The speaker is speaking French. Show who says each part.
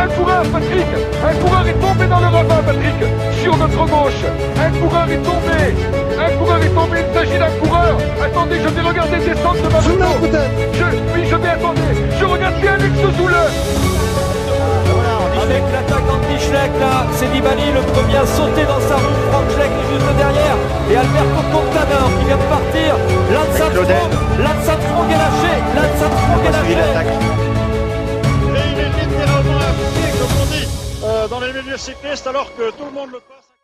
Speaker 1: Un coureur, Patrick. Un coureur est tombé dans le ravin, Patrick. Sur notre gauche. Un coureur est tombé. Un coureur est tombé, il s'agit d'un coureur. Attendez, je vais regarder descendre de ma moto je, Oui, je vais, attendre. Je regarde bien Alex Zouleux
Speaker 2: avec
Speaker 3: l'attaquant de là, c'est Nibali le premier à sauter dans sa roue, Franck Schleck est juste derrière, et Alberto Contador qui vient de partir,
Speaker 4: Lanza
Speaker 5: les milieux cyclistes, alors que tout le monde le connaît.